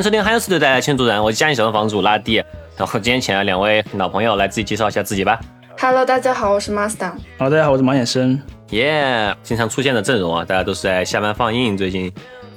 欢迎收听《汉斯对带来千主人》，我是家里小的房主拉蒂。然后今天请来两位老朋友来自己介绍一下自己吧。Hello，大家好，我是 Master。好，大家好，我是马衍生。耶，经常出现的阵容啊，大家都是在下班放映最近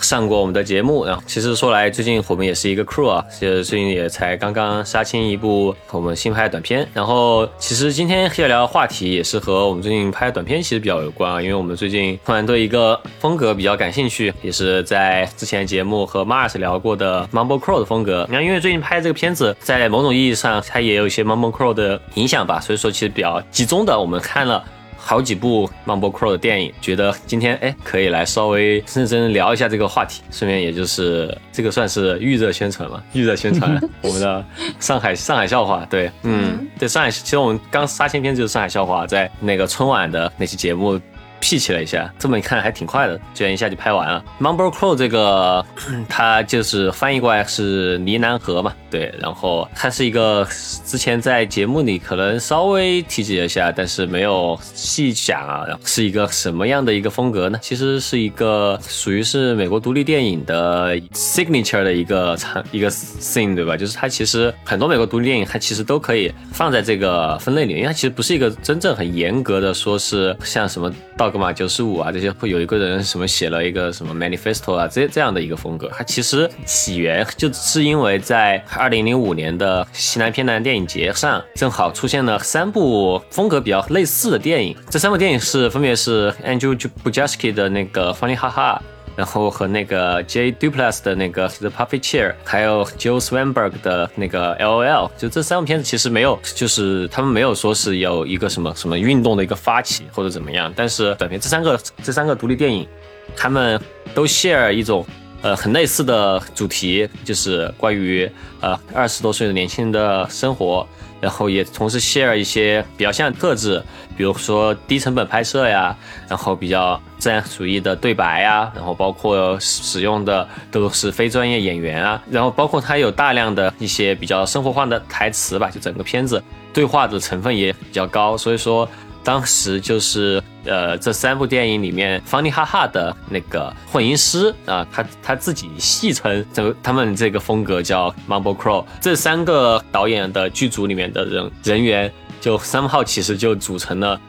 上过我们的节目。然后其实说来，最近我们也是一个 crew 啊，其实最近也才刚刚杀青一部我们新拍的短片。然后其实今天要聊的话题也是和我们最近拍的短片其实比较有关啊，因为我们最近突然对一个风格比较感兴趣，也是在之前节目和 Mars 聊过的 Mumble Crow 的风格。那因为最近拍这个片子，在某种意义上它也有一些 Mumble Crow 的影响吧，所以说其实比较集中的我们看了。好几部 Mumble Crow 的电影，觉得今天哎可以来稍微认真聊一下这个话题，顺便也就是这个算是预热宣传嘛，预热宣传。我们的上海上海笑话，对，嗯，对上海，其实我们刚杀青片就是上海笑话，在那个春晚的那期节目。屁起了一下，这么一看还挺快的，居然一下就拍完了。Mumble Crow 这个，它就是翻译过来是呢喃河嘛，对，然后它是一个之前在节目里可能稍微提及了一下，但是没有细讲啊，是一个什么样的一个风格呢？其实是一个属于是美国独立电影的 signature 的一个场一个 thing，对吧？就是它其实很多美国独立电影它其实都可以放在这个分类里，因为它其实不是一个真正很严格的说是像什么道格玛九十五啊这些会有一个人什么写了一个什么 manifesto 啊这这样的一个风格，它其实起源就是因为在二零零五年的西南偏南电影节上，正好出现了三部风格比较类似的电影，这三部电影是分别是 Andrew Bujaski 的那个 Funny 哈哈。然后和那个 J Duplass 的那个 The Puppet Chair，还有 Joe Swanberg 的那个 LOL，就这三部片子其实没有，就是他们没有说是有一个什么什么运动的一个发起或者怎么样，但是短片这三个这三个独立电影，他们都 share 一种呃很类似的主题，就是关于呃二十多岁的年轻人的生活。然后也同时 share 一些比较像的特质，比如说低成本拍摄呀，然后比较自然主义的对白呀，然后包括使用的都是非专业演员啊，然后包括它有大量的一些比较生活化的台词吧，就整个片子对话的成分也比较高，所以说当时就是呃这三部电影里面方尼哈哈的那个混音师啊，他他自己戏称这他们这个风格叫 Mumble Crow，这三个导演的剧组里面的人人员就三号其实就组成了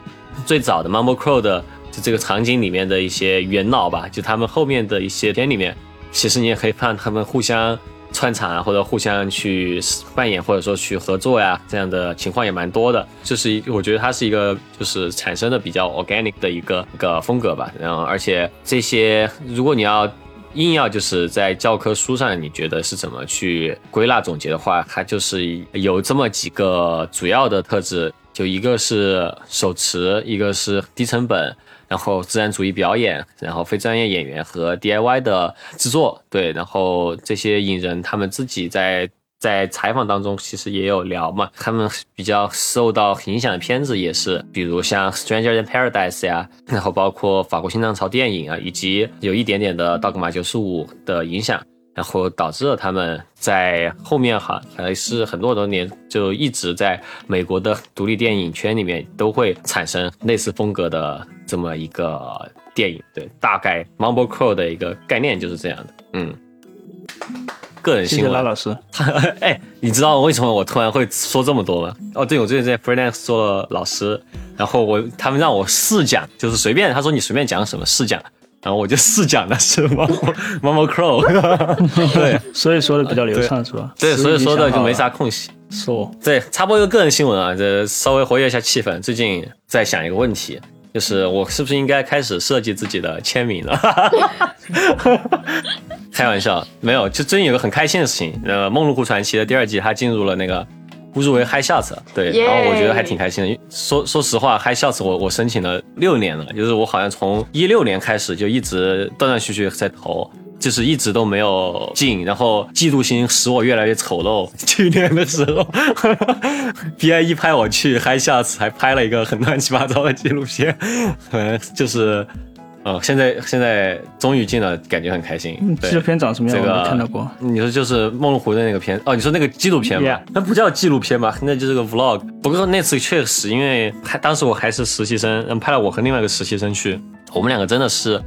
最早的 Mumble Crow 的就这个场景里面的一些元老吧，就他们后面的一些片里面，其实你也可以看他们互相。串场啊，或者互相去扮演，或者说去合作呀，这样的情况也蛮多的。就是我觉得它是一个就是产生的比较 organic 的一个一个风格吧。然后，而且这些如果你要硬要就是在教科书上，你觉得是怎么去归纳总结的话，它就是有这么几个主要的特质，就一个是手持，一个是低成本。然后自然主义表演，然后非专业演员和 DIY 的制作，对，然后这些影人他们自己在在采访当中其实也有聊嘛，他们比较受到影响的片子也是，比如像 Stranger in Paradise 呀，然后包括法国新浪潮电影啊，以及有一点点的道格玛九十五的影响。然后导致了他们在后面哈还是很多很多年就一直在美国的独立电影圈里面都会产生类似风格的这么一个电影，对，大概 Mumble Crow 的一个概念就是这样的，嗯。个人新闻，拉老师。哎，你知道为什么我突然会说这么多吗？哦，对，我最近在 Freelance 做了老师，然后我他们让我试讲，就是随便，他说你随便讲什么试讲。然后我就试讲的是 Mumble Crow，对，所以说的比较流畅是吧？对，所以说的就没啥空隙。说，对，插播一个个人新闻啊，这稍微活跃一下气氛。最近在想一个问题，就是我是不是应该开始设计自己的签名了？开玩笑，没有，就最近有个很开心的事情，呃，《梦露湖传奇》的第二季它进入了那个。入围 High Shots，对，然后我觉得还挺开心的。说说实话，High Shots 我我申请了六年了，就是我好像从一六年开始就一直断断续续在投，就是一直都没有进。然后嫉妒心使我越来越丑陋。去年的时候，BI 一拍我去 High Shots，还拍了一个很乱七八糟的纪录片，嗯，就是。嗯，现在现在终于进了，感觉很开心。纪录片长什么样？这个我看到过。你说就是梦露湖的那个片哦？你说那个纪录片吗？那不叫纪录片吧？那就是个 vlog。不过那次确实，因为还当时我还是实习生，拍了我和另外一个实习生去，我们两个真的是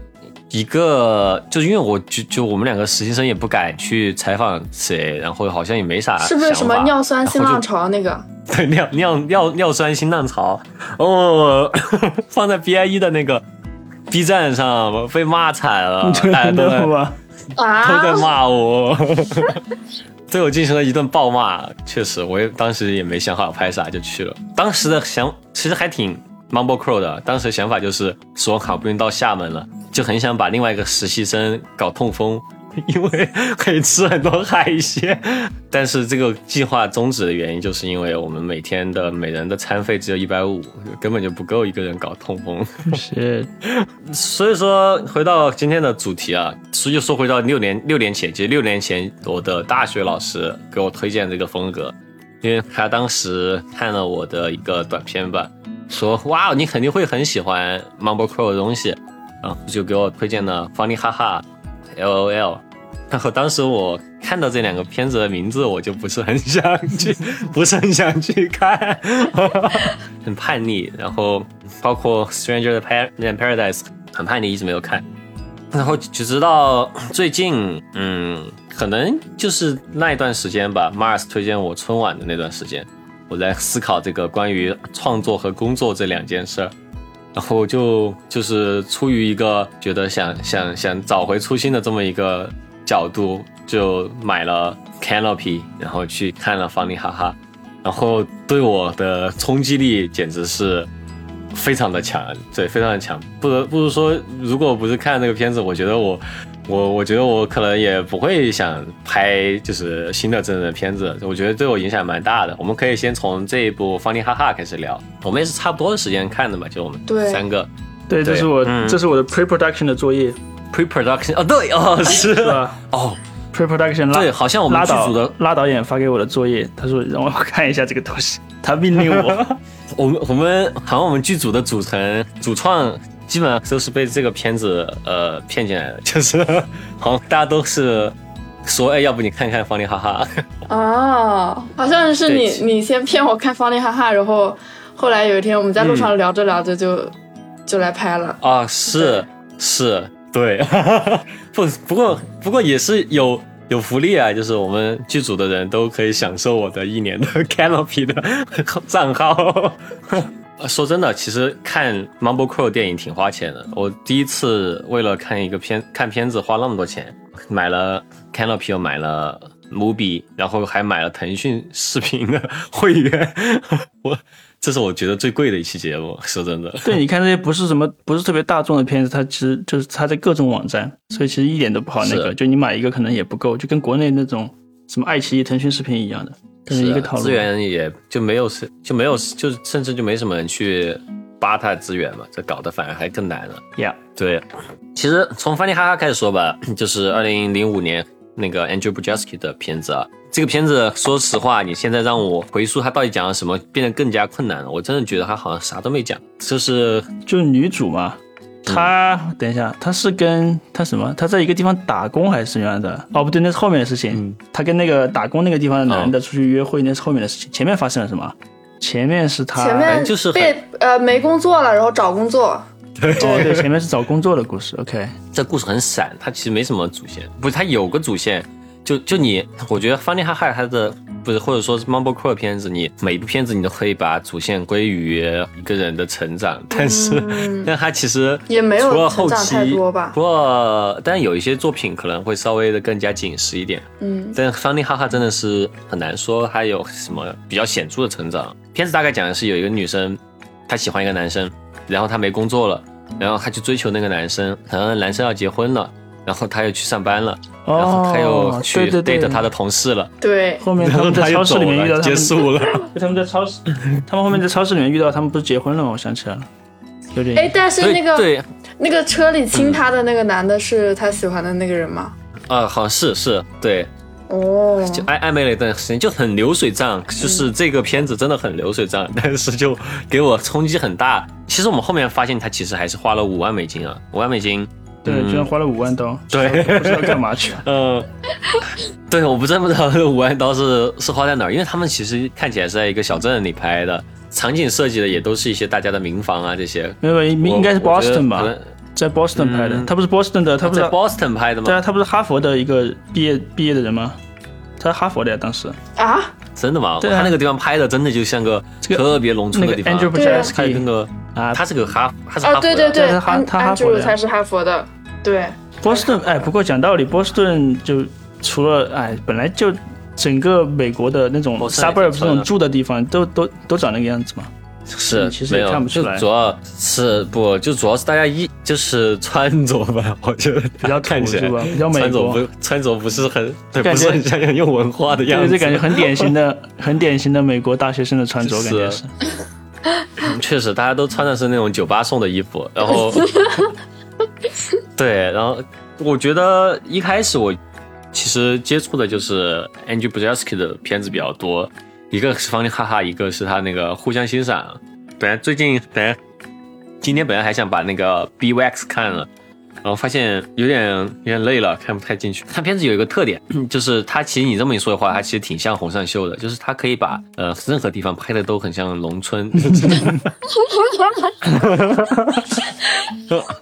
一个，就是因为我就就我们两个实习生也不敢去采访谁，然后好像也没啥是不是什么 尿酸新浪潮那个？对尿尿尿尿酸新浪潮哦，放在 BIE 的那个 B 站上被骂惨了，大家都在的吗？都在啊，骂我，对我进行了一顿暴骂。确实，我也当时也没想好拍啥就去了。当时的想其实还挺 Mumble Crow 的，当时想法就是说好不容易到厦门了，就很想把另外一个实习生搞痛风。因为可以吃很多海鲜，但是这个计划终止的原因，就是因为我们每天的每人的餐费只有一百五，根本就不够一个人搞痛风。是，所以说，回到今天的主题啊，所以就说回到六年六年前，其实六年前我的大学老师给我推荐这个风格，因为他当时看了我的一个短片吧，说哇，你肯定会很喜欢 Mumble Crow 的东西，然后就给我推荐了 Funny 哈哈 LOL。然后当时我看到这两个片子的名字，我就不是很想去，不是很想去看，很叛逆。然后包括《Stranger Than Paradise》很叛逆，一直没有看。然后就直到最近，嗯，可能就是那一段时间吧，Mars 推荐我春晚的那段时间，我在思考这个关于创作和工作这两件事儿。然后就就是出于一个觉得想想想找回初心的这么一个角度，就买了 Canopy，然后去看了方尼哈哈，然后对我的冲击力简直是非常的强，对，非常的强。不得不如说，如果不是看这个片子，我觉得我我我觉得我可能也不会想拍就是新的真人片子，我觉得对我影响蛮大的。我们可以先从这一部方尼哈哈开始聊，我们也是差不多的时间看的嘛，就我们对三个。对，这是我嗯这是我的 pre-production 的作业，pre-production 哦，对哦，是哦，？pre-production 拉对，好像我们剧组的，拉导演发给我的作业，他说让我看一下这个东西，他命令我。我们我们好像我们剧组的组成主创基本上都是被这个片子呃骗进来的，就是好像大家都是说，哎，要不你看看方力哈哈，哦，好像是你你先骗我看方力哈哈，然后后来有一天我们在路上聊着聊着就、就来拍了。啊，是是，对，不不过不过也是有有福利啊，就是我们剧组的人都可以享受我的一年的 Canopy 的 账号。说真的，其实看 Mumble Crow 电影挺花钱的。我第一次为了看一个片看片子花那么多钱，买了 Canopy，又买了 Mubi，然后还买了腾讯视频的会员。我这是我觉得最贵的一期节目，说真的。对，你看这些不是什么不是特别大众的片子，它其实就是它在各种网站，所以其实一点都不好那个。就你买一个可能也不够，就跟国内那种什么爱奇艺、腾讯视频一样的，可能是啊一个。资源也就没有是就没有就甚至就没什么人去扒它的资源嘛，这搞得反而还更难了。呀，对，其实从《翻天哈哈》开始说吧，就是二零零五年那个 Andrew Bujalski 的片子啊。这个片子，说实话，你现在让我回溯它到底讲了什么，变得更加困难了。我真的觉得他好像啥都没讲，就是就是女主嘛，她、等一下，她是跟她什么？她在一个地方打工还是什么样的？哦，不对，那是后面的事情。嗯她跟那个打工那个地方的男的出去约会，那是后面的事情。前面发生了什么？前面是她，前面就是被呃没工作了，然后找工作。哦，对，前面是找工作的故事。OK，这故事很散，它其实没什么主线，不是它有个主线，就就你，我觉得《方尼哈哈》它的不是或者说是 Mumble Crow 的片子，你每一部片子你都可以把主线归于一个人的成长，但是、嗯 但它其实也没有除了后期多吧不过但有一些作品可能会稍微的更加紧实一点，嗯，但《方尼哈哈》真的是很难说它有什么比较显著的成长。片子大概讲的是有一个女生，她喜欢一个男生，然后她没工作了，然后她去追求那个男生，然后男生要结婚了，然后她又去上班了，然后她又哦，去对对对。date 她的同事了，对，后面然后他们在超市里面遇到了，他们，结束了。就他们在超市，他们后面在超市里面遇到他们不是结婚了吗？我想起来了，有点。哎，但是那个对，那个车里亲他的那个男的是他喜欢的那个人吗？啊，好像是是，对，哦，就暧暧昧了一段时间，就很流水账，就是这个片子真的很流水账，但是就给我冲击很大。其实我们后面发现，他其实还是花了五万美金啊，五万美金。对，居然花了五万刀，对不知道干嘛去了。嗯，对，我不真不知道这五万刀是是花在哪儿，因为他们其实看起来是在一个小镇里拍的，场景设计的也都是一些大家的民房啊这些。没有，应我应该是 Boston 吧可？能在 Boston 拍的，嗯他不是 Boston 的，他不是在 Boston 拍的吗？对啊，他不是哈佛的一个毕业毕业的人吗？他是哈佛的呀，当时啊，真的吗？对啊他那个地方拍的真的就像个这个特别农村的地方。那个啊他是个哈，他是哈哦，佛的。对对对，对他哈佛的才是哈佛的，对，Boston，哎，不过讲道理，波士顿就除了哎，本来就整个美国的那种波士顿也 suburb 挺村的这种住的地方，都都都长那个样子嘛。是其实也没有看不出来主要是不就主要是大家一就是穿着吧，我觉得比较看起来土是吧比较美穿着不穿着不是很对，感觉不是很像很有文化的样对，子，这感觉很典型的、很典型的美国大学生的穿着，感觉是。确实，大家都穿的是那种酒吧送的衣服，然后，对，然后我觉得一开始我其实接触的就是 Andrew Bujalski 的片子比较多，一个是方力哈哈，一个是他那个互相欣赏。本来最近本来今天本来还想把那个 B Wax 看了。然后发现有点有点累了，看不太进去。看片子有一个特点，就是它其实你这么一说的话，它其实挺像洪尚秀的，就是它可以把呃任何地方拍的都很像农村。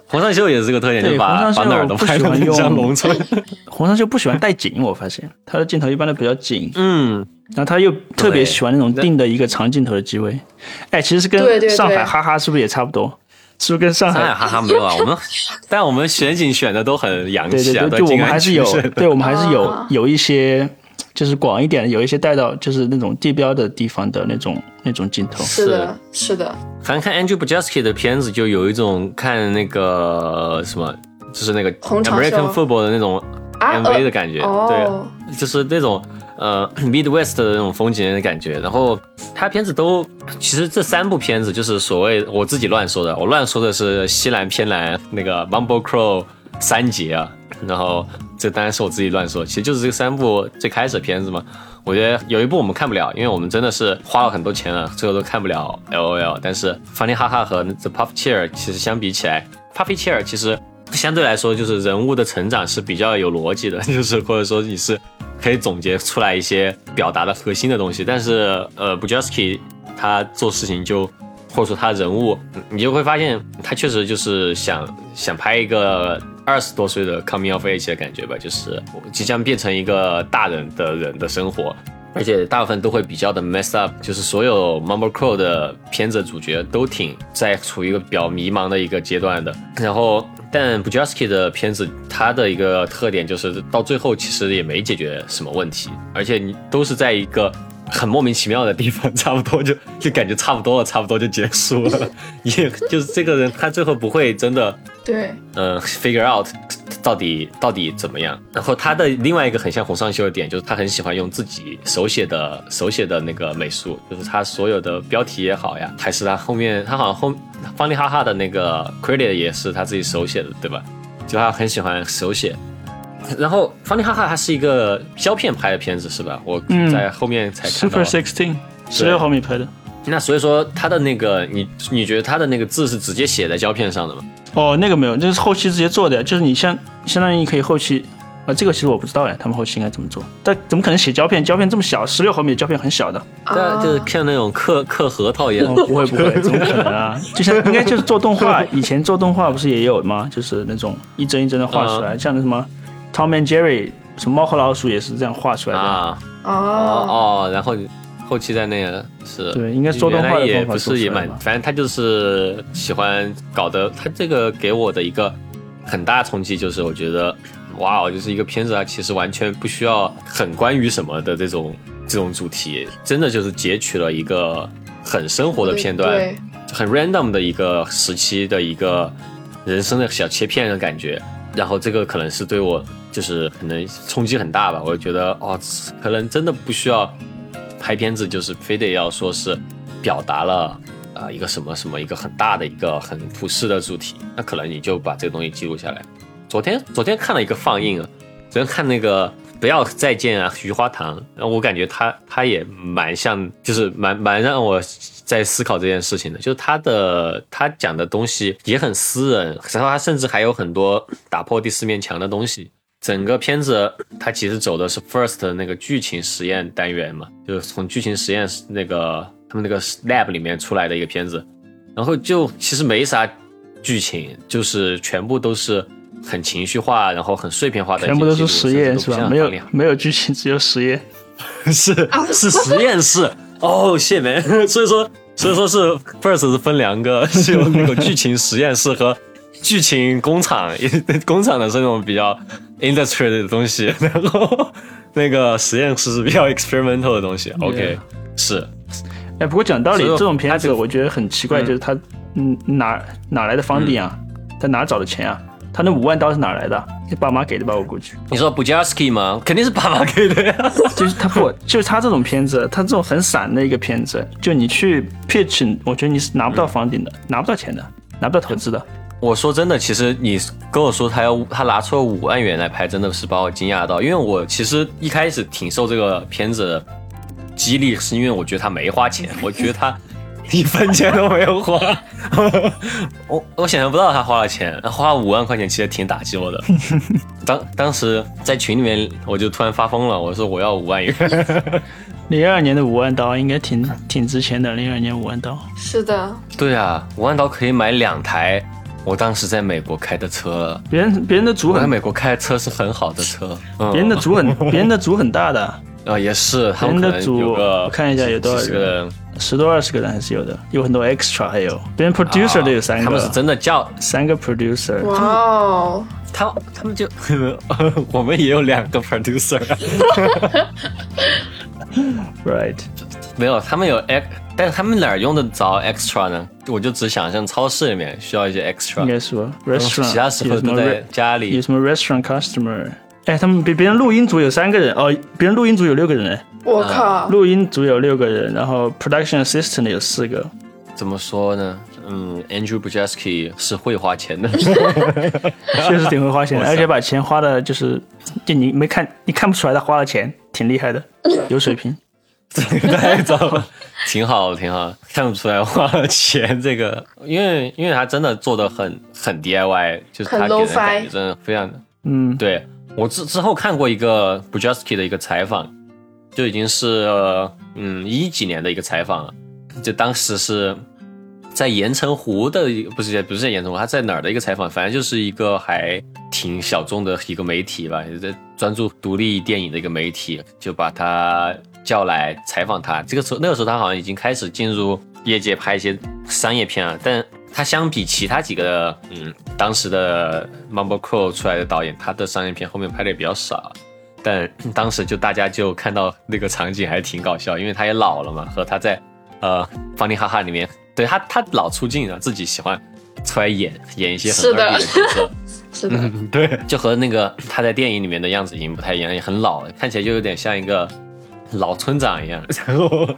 洪尚秀也是这个特点，就把把哪儿都拍的很像农村。洪尚秀不喜欢带景，我发现他的镜头一般都比较紧，嗯，然后他又特别喜欢那种定的一个长镜头的机位。哎，其实跟上海哈哈是不是也差不多？是不是跟上海？上海哈哈没有啊，我们但我们选景选的都很洋气啊，对对对，就我们还是有对我们还是有啊有一些，就是广一点，有一些带到就是那种地标的地方的那种那种镜头。是的，是。的，反正看 Andrew Bujalski 的片子，就有一种看那个什么，就是那个 American Football 的那种啊 MV 的感觉，哦，对，就是那种呃 Midwest 的那种风景的感觉。然后他片子都，其实这三部片子就是所谓我自己乱说的，我乱说的是西蓝偏蓝那个 Mumble Crow 三杰啊，然后这当然是我自己乱说，其实就是这三部最开始的片子嘛。我觉得有一部我们看不了，因为我们真的是花了很多钱了，最后都看不了 L O L。但是 Funny 哈哈和 The Puff Chair 其实相比起来，Puffy Chair 其实相对来说就是人物的成长是比较有逻辑的，就是或者说你是可以总结出来一些表达的核心的东西。但是呃 b u j a s k i 他做事情就或者说他人物，你就会发现他确实就是想想拍一个二十多岁的 coming of age 的感觉吧，就是即将变成一个大人的人的生活。而且大部分都会比较的 mess up，就是所有 Mumble Crow 的片子主角都挺在处于一个比较迷茫的一个阶段的。然后，但 b u j a s k i 的片子，它的一个特点就是到最后其实也没解决什么问题，而且你都是在一个很莫名其妙的地方，差不多就就感觉差不多了，差不多就结束了。也就是这个人，他最后不会真的对，呃 figure out 到底到底怎么样。然后他的另外一个很像洪尚秀的点，就是他很喜欢用自己手写的手写的那个美术，就是他所有的标题也好呀，还是他后面他好像后方力哈哈的那个 credit 也是他自己手写的，对吧？就他很喜欢手写。然后方力哈哈他是一个胶片拍的片子是吧？我嗯在后面才看到 Super。Sixteen 十六毫米拍的。那所以说他的那个你你觉得他的那个字是直接写在胶片上的吗？哦，那个没有，这是后期直接做的，就是你相相当于你可以后期。啊，这个其实我不知道哎，他们后期应该怎么做？但怎么可能写胶片？胶片这么小，十六毫米的胶片很小的。对啊，就是啊像那种刻刻核桃一样哦，。不会不会，怎么可能啊？就像应该就是做动画，以前做动画不是也有吗？就是那种一帧一帧的画出来，像那什么 Tom and Jerry，什么猫和老鼠也是这样画出来的。啊哦哦，哦，然后后期在那个是对应该是做动画的原来也不是也蛮反正他就是喜欢搞的。他这个给我的一个很大冲击就是，我觉得哇哦，就是一个片子啊，其实完全不需要很关于什么的这种这种主题，真的就是截取了一个很生活的片段，很 random 的一个时期的一个人生的小切片的感觉。然后这个可能是对我就是可能冲击很大吧，我就觉得哦，可能真的不需要拍片子，就是非得要说是表达了啊、一个什么什么一个很大的一个很普世的主题，那可能你就把这个东西记录下来。昨天昨天看了一个放映啊，昨天看那个不要再见啊，余花堂，然后我感觉他他也蛮像，就是蛮蛮让我在思考这件事情的，就是他的他讲的东西也很私人，然后他甚至还有很多打破第四面墙的东西。整个片子它其实走的是 first 的那个剧情实验单元嘛，就是从剧情实验那个他们那个 lab 里面出来的一个片子，然后就其实没啥剧情，就是全部都是很情绪化，然后很碎片化的，全部都是实验是吧？没有没有剧情，只有实验。是是实验室哦，谢梅。所以说所以说是 first 是分两个，是有那个剧情实验室和剧情工厂，工厂的是那种比较 industry 的东西，然后那个实验室是比较 experimental 的东西。OK，是。哎，不过讲道理，这种片子我觉得很奇怪，就是他嗯哪哪来的房顶啊？他哪找的钱啊？他那五万刀是哪来的？你爸妈给的吧？我估计。你说 Bujarski 吗？肯定是爸妈给的呀。就是他不，就是他这种片子，他这种很散的一个片子，就你去 pitch，我觉得你是拿不到房顶的，拿不到钱的，拿不到投资的。我说真的，其实你跟我说他要他拿出了五万元来拍，真的是把我惊讶到，因为我其实一开始挺受这个片子激励，是因为我觉得他没花钱，我觉得他。一分钱都没有花，我我想象不到他花了钱，花五万块钱其实挺打击我的。当当时在群里面，我就突然发疯了，我说我要五万元。零二年的五万刀应该挺挺值钱的，零二年五万刀。是的。对啊，五万刀可以买两台我当时在美国开的车。别人别人的组很，在美国开的车是很好的车。别人的组很 别人的组很大的。啊，也是，他们的组我看一下有多少人。十多二十个人还是有的，有很多 extra，还有别人 producer 都有三个，他们是真的叫三个 producer。哇哦，他他们就 我们也有两个 producer。Right，没有，他们有 x，但是他们哪儿用得着 extra 呢？我就只想象超市里面需要一些 extra。应该是吧 restaurant，其他时候都在家里。有什么 restaurant customer？哎，他们别别人录音组有三个人哦，别人录音组有六个人哎。我靠！录音组有六个人，然后 production assistant 有四个。怎么说呢？嗯，Andrew Bujaski 是会花钱的，确实挺会花钱的，而且把钱花的，就是就你没看，你看不出来他花了钱，挺厉害的，有水平。这个太糟了，挺好，挺好，看不出来花了钱。这个，因为因为他真的做的很很 DIY，就是他给人感觉真的非常的，嗯，对我之之后看过一个 Bujaski 的一个采访。就已经是嗯一几年的一个采访了，就当时是在盐城湖的，不是不是在盐城湖，他在哪儿的一个采访，反正就是一个还挺小众的一个媒体吧，也在专注独立电影的一个媒体，就把他叫来采访他。这个时候那个时候他好像已经开始进入业界拍一些商业片了，但他相比其他几个嗯当时的 Mumble Crow 出来的导演，他的商业片后面拍的也比较少。但 当时就大家就看到那个场景还挺搞笑，因为他也老了嘛，和他在呃《方尼哈哈》里面，对他他老出镜啊，自己喜欢出来演演一些很二逼的角色，是的，对，就和那个他在电影里面的样子已经不太一样，也很老了，看起来就有点像一个老村长一样。然 后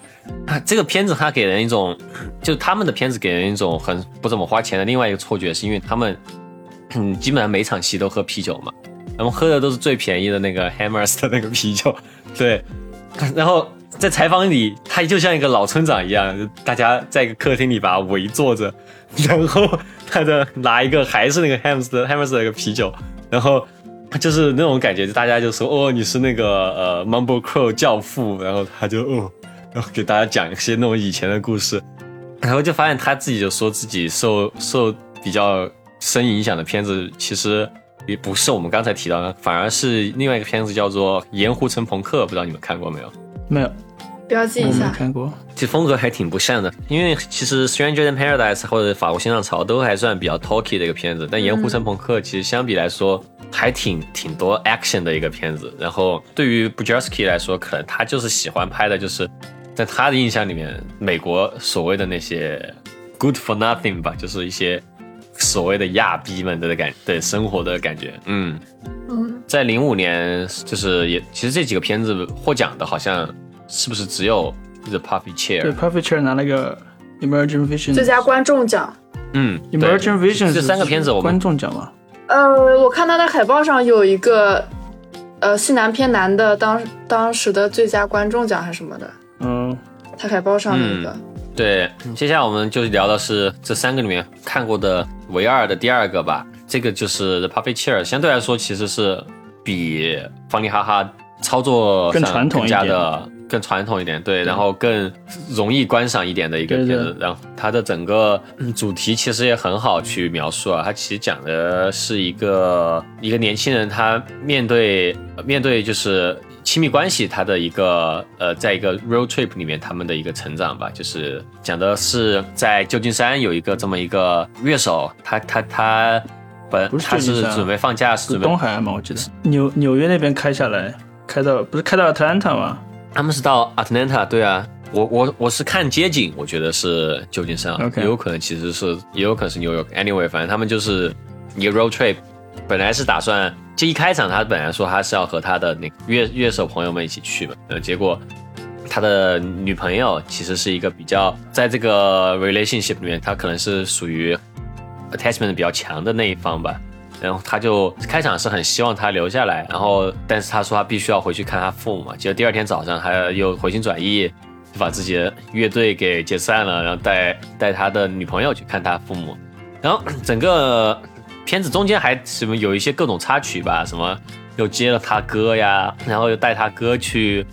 这个片子他给人一种，就他们的片子给人一种很不怎么花钱的另外一个错觉，是因为他们嗯基本上每场戏都喝啤酒嘛。我们喝的都是最便宜的那个 Hammers 的那个啤酒，对。然后在采访里，他就像一个老村长一样，大家在一个客厅里把他围坐着，然后他的拿一个还是那个 Hammers 的 Hammers 的一个啤酒，然后 就是那种感觉，就大家就说哦，你是那个呃 Mumble Crow 教父，然后他就哦，然后给大家讲一些那种以前的故事，然后就发现他自己就说自己受受比较深影响的片子，其实。也不是我们刚才提到的，反而是另外一个片子叫做《盐湖城朋克》，不知道你们看过没有？没有，标记一下。看过，其实风格还挺不像的，因为其实《Stranger in Paradise》或者《法国新浪潮》都还算比较 talky 的一个片子，但《盐湖城朋克》其实相比来说还挺挺多 action 的一个片子。然后对于 Bujarski 来说，可能他就是喜欢拍的就是在他的印象里面，美国所谓的那些 good for nothing 吧，就是一些。所谓的亚逼们的感对生活的感觉，嗯嗯，在零五年就是也其实这几个片子获奖的好像是不是只有 The Puffy Chair？对，Puffy Chair 拿了个 Emerging Vision 最佳观众奖。嗯，Emerging Vision 这三个片子我们观众奖吗？呃，我看他的海报上有一个呃西南偏南的当当时的最佳观众奖还是什么的。嗯，他海报上那个。对，接下来我们就聊的是这三个里面看过的唯二的第二个吧。这个就是《The Puppy Chair》，相对来说其实是比《方尼哈哈》操作更传统一点的。更传统一点，对，然后更容易观赏一点的一个片子，然后它的整个主题其实也很好去描述啊，它其实讲的是一个一个年轻人，他面对面对就是亲密关系，他的一个呃，在一个 road trip 里面他们的一个成长吧，就是讲的是在旧金山有一个这么一个乐手，他他他本他是准备放假，是东海岸嘛，我记得。纽纽约那边开下来，开到不是开到 Atlanta 吗？他们是到 Atlanta，对啊，我我我是看街景，我觉得是旧金山，也有可能其实是，也有可能是 New York。Anyway，反正他们就是一个 road trip，本来是打算，就一开场他本来说他是要和他的那乐乐手朋友们一起去嘛，呃，结果他的女朋友其实是一个比较在这个 relationship 里面，他可能是属于 attachment 比较强的那一方吧。然后他就开场是很希望他留下来，然后但是他说他必须要回去看他父母嘛。结果第二天早上他又回心转意，就把自己的乐队给解散了，然后带带他的女朋友去看他父母。然后整个片子中间还什么有一些各种插曲吧，什么又接了他哥呀，然后又带他哥去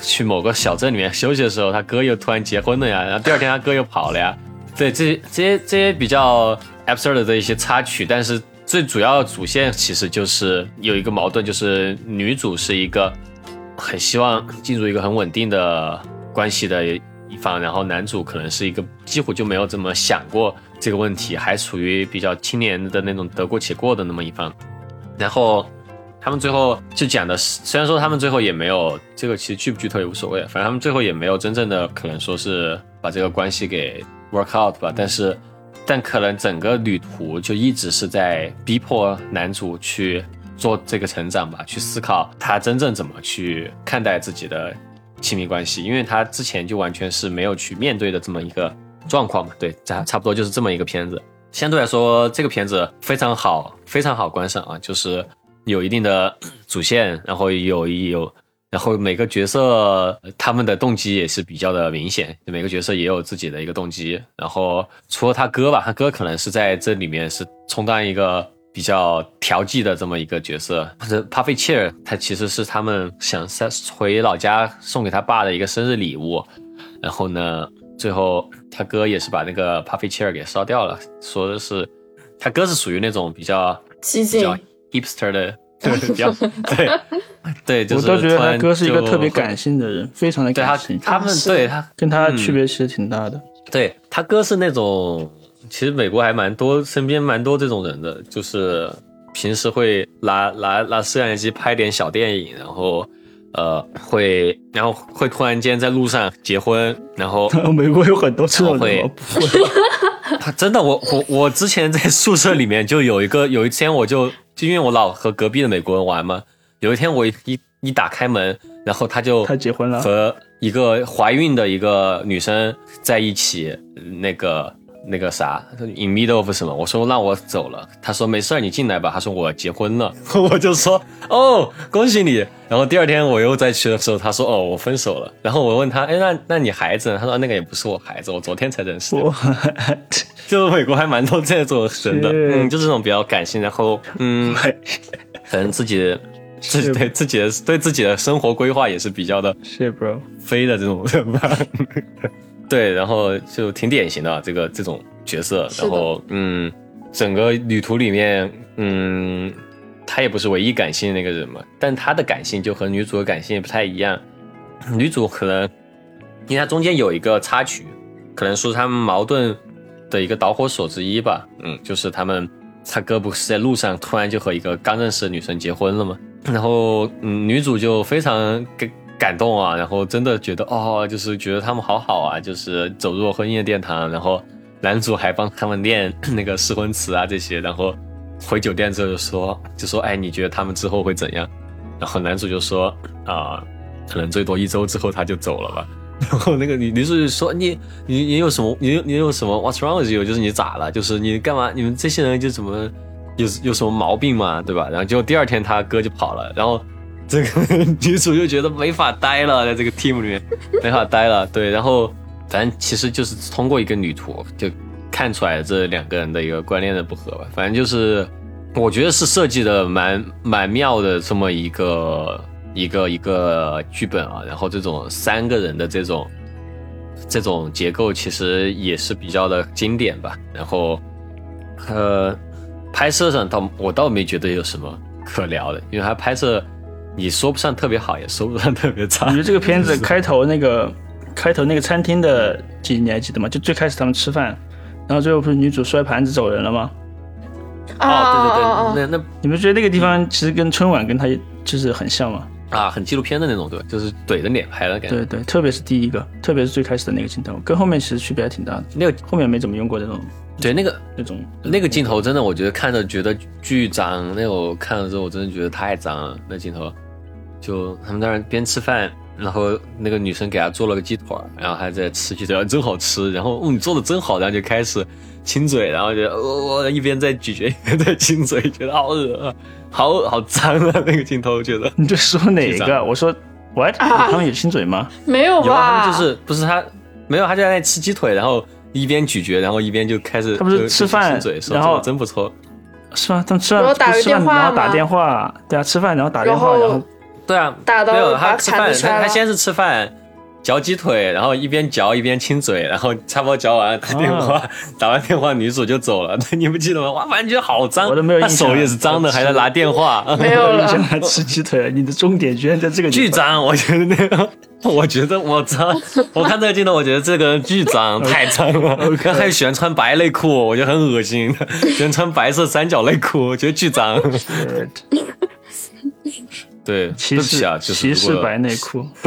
去某个小镇里面休息的时候，他哥又突然结婚了呀，然后第二天他哥又跑了呀。对，这这些这些比较 absurd 的一些插曲，但是。最主要的主线其实就是有一个矛盾，就是女主是一个很希望进入一个很稳定的关系的一方，然后男主可能是一个几乎就没有怎么想过这个问题，还处于比较青年的那种得过且过的那么一方。然后他们最后就讲的是，虽然说他们最后也没有这个，其实剧不剧透也无所谓，反正他们最后也没有真正的可能说是把这个关系给 work out 吧，但是。但可能整个旅途就一直是在逼迫男主去做这个成长吧，去思考他真正怎么去看待自己的亲密关系，因为他之前就完全是没有去面对的这么一个状况嘛。对，差差不多就是这么一个片子。相对来说，这个片子非常好，非常好观赏啊，就是有一定的主线，然后有有。然后每个角色他们的动机也是比较的明显，每个角色也有自己的一个动机。然后除了他哥吧，他哥可能是在这里面是充当一个比较调剂的这么一个角色。或者 Puffy Chair，他其实是他们想回老家送给他爸的一个生日礼物。然后呢，最后他哥也是把那个 Puffy Chair 给烧掉了，说的是他哥是属于那种比较激进、hipster 的。比较对 对，就是我都觉得他哥是一个特别感性的人，非常的感性。他们对他跟他区别其实挺大的。对他哥是那种，其实美国还蛮多，身边蛮多这种人的，就是平时会拿拿拿摄像机拍点小电影，然后呃会，然后会突然间在路上结婚，然后 美国有很多这种会不会？真的，我我我之前在宿舍里面就有一个，有一天我就。就因为我老和隔壁的美国人玩嘛，有一天我一一打开门，然后他就他结婚了，和一个怀孕的一个女生在一起，那个那个啥，in middle of 什么？我说让我走了，他说没事儿，你进来吧。他说我结婚了，我就说哦，恭喜你。然后第二天我又再去的时候，他说哦，我分手了。然后我问他，哎，那那你孩子？他说那个也不是我孩子，我昨天才认识。就美国还蛮多这种人的，嗯，就是这种比较感性，然后嗯，可能自己自己对自己的对自己的生活规划也是比较的，是 bro 飞的这种人吧。对，然后就挺典型的这个这种角色，然后嗯，整个旅途里面，嗯，他也不是唯一感性的那个人嘛，但他的感性就和女主的感性也不太一样。女主可能因为他中间有一个插曲，可能说他们矛盾。的一个导火索之一吧，嗯，就是他们他哥不是在路上突然就和一个刚认识的女生结婚了吗？然后嗯，女主就非常感动啊，然后真的觉得哦，就是觉得他们好好啊，就是走入婚姻的殿堂。然后男主还帮他们念 那个试婚词啊这些，然后回酒店之后就说就说哎，你觉得他们之后会怎样？然后男主就说啊，可能最多一周之后他就走了吧。然后那个女女主就说你你你有什么你你有什么 What's wrong with you？就是你咋了？就是你干嘛？你们这些人就怎么有有什么毛病嘛？对吧？然后结果第二天他哥就跑了，然后这个女主就觉得没法待了，在这个 team 里面 没法待了。对，然后反正其实就是通过一个女图就看出来这两个人的一个观念的不合吧。反正就是我觉得是设计的蛮蛮妙的这么一个一个一个剧本啊，然后这种三个人的这种这种结构其实也是比较的经典吧。然后，呃，拍摄上倒我倒没觉得有什么可聊的，因为他拍摄你说不上特别好，也说不上特别差。你觉得这个片子 开头那个开头那个餐厅的记忆你还记得吗？就最开始他们吃饭，然后最后不是女主摔盘子走人了吗？哦，对对对，那那你们觉得那个地方其实跟春晚跟它就是很像吗？啊，很纪录片的那种，对，就是怼着脸拍的感觉。对对，特别是第一个，特别是最开始的那个镜头，跟后面其实区别还挺大的。那个后面没怎么用过那种，对那个那种那个镜头，真的我觉得看着觉得巨脏。那我看了之后，我真的觉得太脏了。那镜头，就他们在那边吃饭，然后那个女生给他做了个鸡腿，然后还在吃鸡腿，真好吃。然后，哦，你做的真好，然后就开始亲嘴，然后就我一边在咀嚼一边 在亲嘴，觉得好恶。好好脏啊！那个镜头，我觉得 你就说哪个？我说，what？他们有亲嘴吗？没有吧？有啊，就是不是他没有，他就在那吃鸡腿，然后一边咀嚼，然后一边就开始他不是吃饭，然后真不错，是吗？他们吃饭吃饭然后打电话，对啊，吃饭然后打电话，然后对啊，没有他吃饭，他他先是吃饭。嚼鸡腿，然后一边嚼一边亲嘴，然后差不多嚼完打电话，打完电话女主就走了。你不记得吗？哇，反正觉得好脏，我都没有印象。手也是脏的，还在拿电话。没有了。还吃鸡腿，你的重点居然在这个巨脏，我觉得那个，我觉得我操，我看这个镜头，我觉得这个人巨脏，太脏了。刚还喜欢穿白内裤，我觉得很恶心。喜欢穿白色三角内裤，我觉得巨脏。对，歧视啊，就是歧视白内裤。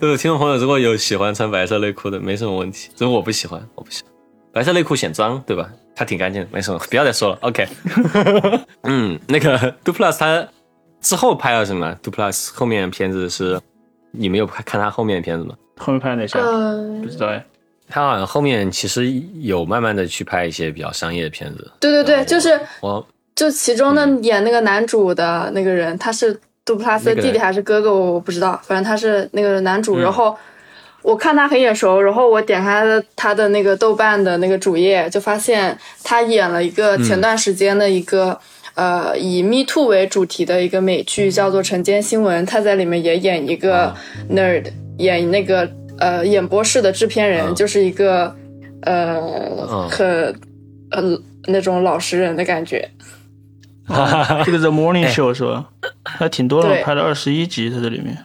对，听众朋友如果有喜欢穿白色内裤的，没什么问题。只是我不喜欢，我不喜欢白色内裤显脏，对吧？它挺干净的，没什么，不要再说了。OK。嗯，那个 Du Plus 他之后拍了什么？Du Plus 后面片子是，你没有看他后面的片子吗？后面拍哪些？不知道哎。他好像后面其实有慢慢的去拍一些比较商业的片子。对对对，就是我，就其中的演那个男主的那个人，他是。杜普拉斯的弟弟还是哥哥，我我不知道，反正他是那个男主。然后我看他很眼熟，然后我点开他他的那个豆瓣的那个主页，就发现他演了一个前段时间的一个呃以 Me Too 为主题的一个美剧，叫做《晨间新闻》。他在里面也演一个 nerd，演那个呃演播室的制片人，就是一个呃很呃那种老实人的感觉。这个 The Morning Show 是吧？还挺多的，拍了二十一集，在这里面，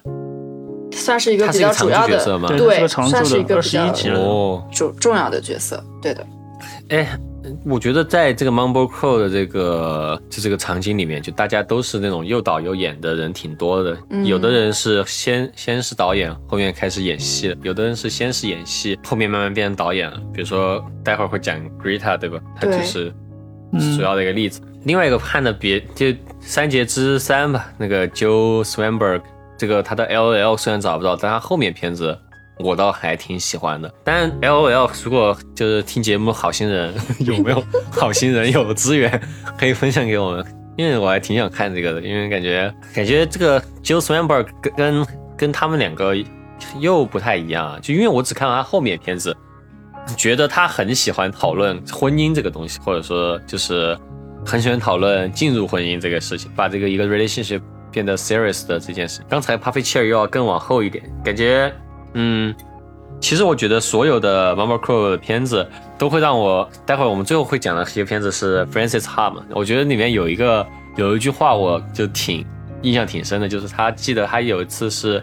算是一个比较主要的，对，算是一个二十一集哦，重重要的角色，对的。哎，我觉得在这个 Mumble Crow 的这个就这个场景里面，就大家都是那种又导又演的人挺多的。有的人是先先是导演，后面开始演戏；有的人是先是演戏，后面慢慢变成导演了。比如说待会儿会讲 Greta，对吧？他就是主要的一个例子。另外一个判的别就《三杰之三》吧，那个 Joe Swanberg，这个他的 L O L 虽然找不到，但他后面片子我倒还挺喜欢的。但 L O L 如果就是听节目好心人有没有好心人有资源可以分享给我们，因为我还挺想看这个的，因为感觉感觉这个 Joe Swanberg 跟跟跟他们两个又不太一样，就因为我只看到他后面片子，觉得他很喜欢讨论婚姻这个东西，或者说就是。很喜欢讨论进入婚姻这个事情，把这个一个 relationship 变得 serious 的这件事。刚才 Puffy Chair 又要更往后一点，感觉，嗯，其实我觉得所有的 Mumble Crow 的片子都会让我，待会儿我们最后会讲的一些片子是 Francis Ham，，我觉得里面有一个有一句话我就挺印象挺深的，就是他记得他有一次是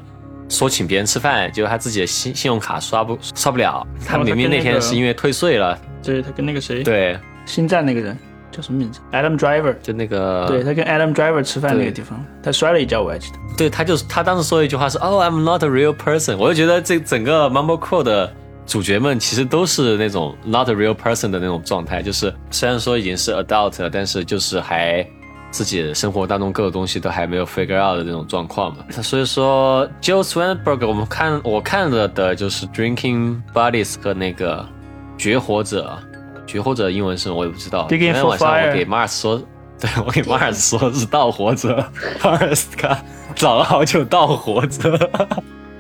说请别人吃饭，结果他自己的信信用卡刷不刷不了，他明明那天是因为退税了，对他跟那个谁，对，星战那个人。叫什么名字？Adam Driver，就那个，对他跟 Adam Driver 吃饭那个地方，他摔了一跤，我还记得。对，他就是他当时说一句话是，Oh, I'm not a real person。我就觉得这整个 Mumble Crow 的主角们其实都是那种 not a real person 的那种状态，就是虽然说已经是 adult 了，但是就是还自己生活当中各个东西都还没有 figure out 的那种状况嘛。所以说，Joe Swanberg，我们看我看了的就是 Drinking Buddies 和那个绝活者。绝活者英文是我也不知道。今天晚上我给 Mars 说，对我给 Mars 说是盗活者，Mars 看找了好久盗活者。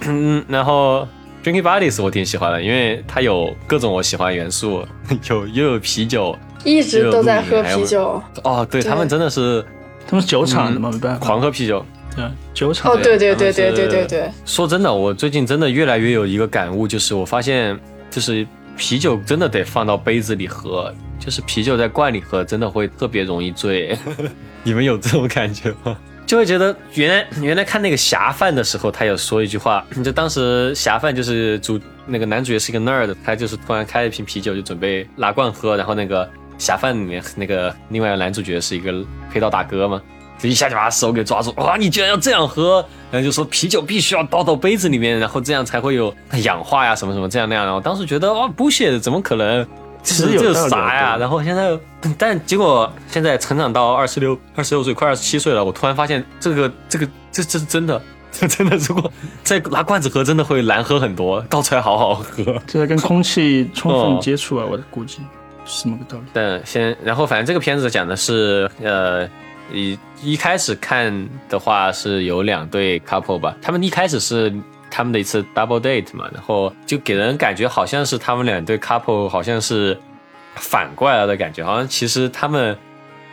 嗯，然后 Drinking Buddies 我挺喜欢的，因为它有各种我喜欢元素，有又有啤酒，一直都在喝啤酒。哦，对他们真的是，他们酒厂的嘛，没办法，狂喝啤酒。对啊，酒厂哦，对对对对对对对，说真的，我最近真的越来越有一个感悟，就是我发现，就是啤酒真的得放到杯子里喝，就是啤酒在罐里喝，真的会特别容易醉。你们有这种感觉吗？就会觉得原来原来看那个侠饭的时候，他有说一句话，就当时侠饭就是主那个男主角是一个 nerd，他就是突然开了一瓶啤酒就准备拿罐喝，然后那个侠饭里面那个另外一个男主角是一个黑道大哥嘛，就一下就把手给抓住，哇，你居然要这样喝！然后就说啤酒必须要倒到杯子里面，然后这样才会有氧化呀，什么什么这样那样。然后当时觉得哇，不屑，怎么可能？这其实有这道理啥呀？然后现在，但结果现在成长到二十六、二十六岁，快二十七岁了，我突然发现这个这个这这是真的，这真的，如果再拿罐子喝，真的会难喝很多，倒出来好好喝。这在跟空气充哦分接触啊，我的估计是这么个道理。但先，然后反正这个片子讲的是，呃，一一开始看的话是有两对 couple 吧，他们一开始是他们的一次 double date 嘛，然后就给人感觉好像是他们两对 couple 好像是反过来了的感觉，好像其实他们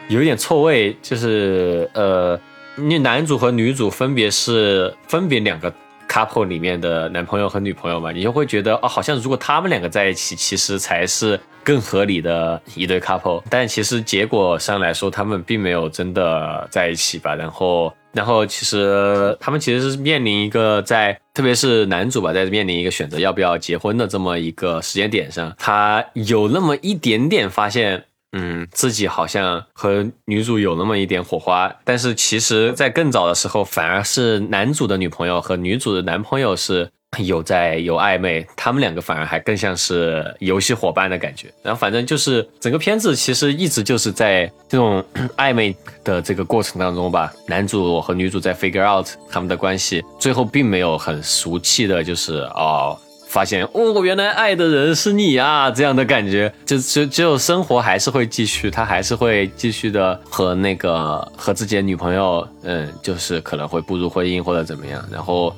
有一点错位，就是呃，因为男主和女主分别是分别两个 couple 里面的男朋友和女朋友嘛，你就会觉得哦，好像如果他们两个在一起，其实才是更合理的一对 couple。但其实结果上来说，他们并没有真的在一起吧。然后，然后其实他们其实是面临一个在，特别是男主吧，在面临一个选择要不要结婚的这么一个时间点上，他有那么一点点发现。嗯，自己好像和女主有那么一点火花，但是其实，在更早的时候，反而是男主的女朋友和女主的男朋友是有在有暧昧，他们两个反而还更像是游戏伙伴的感觉。然后，反正就是整个片子其实一直就是在这种 暧昧的这个过程当中吧，男主和女主在 figure out 他们的关系，最后并没有很俗气的，就是哦。发现哦，原来爱的人是你啊，这样的感觉，就只只有生活还是会继续，他还是会继续的和那个和自己的女朋友，嗯，就是可能会步入婚姻或者怎么样。然后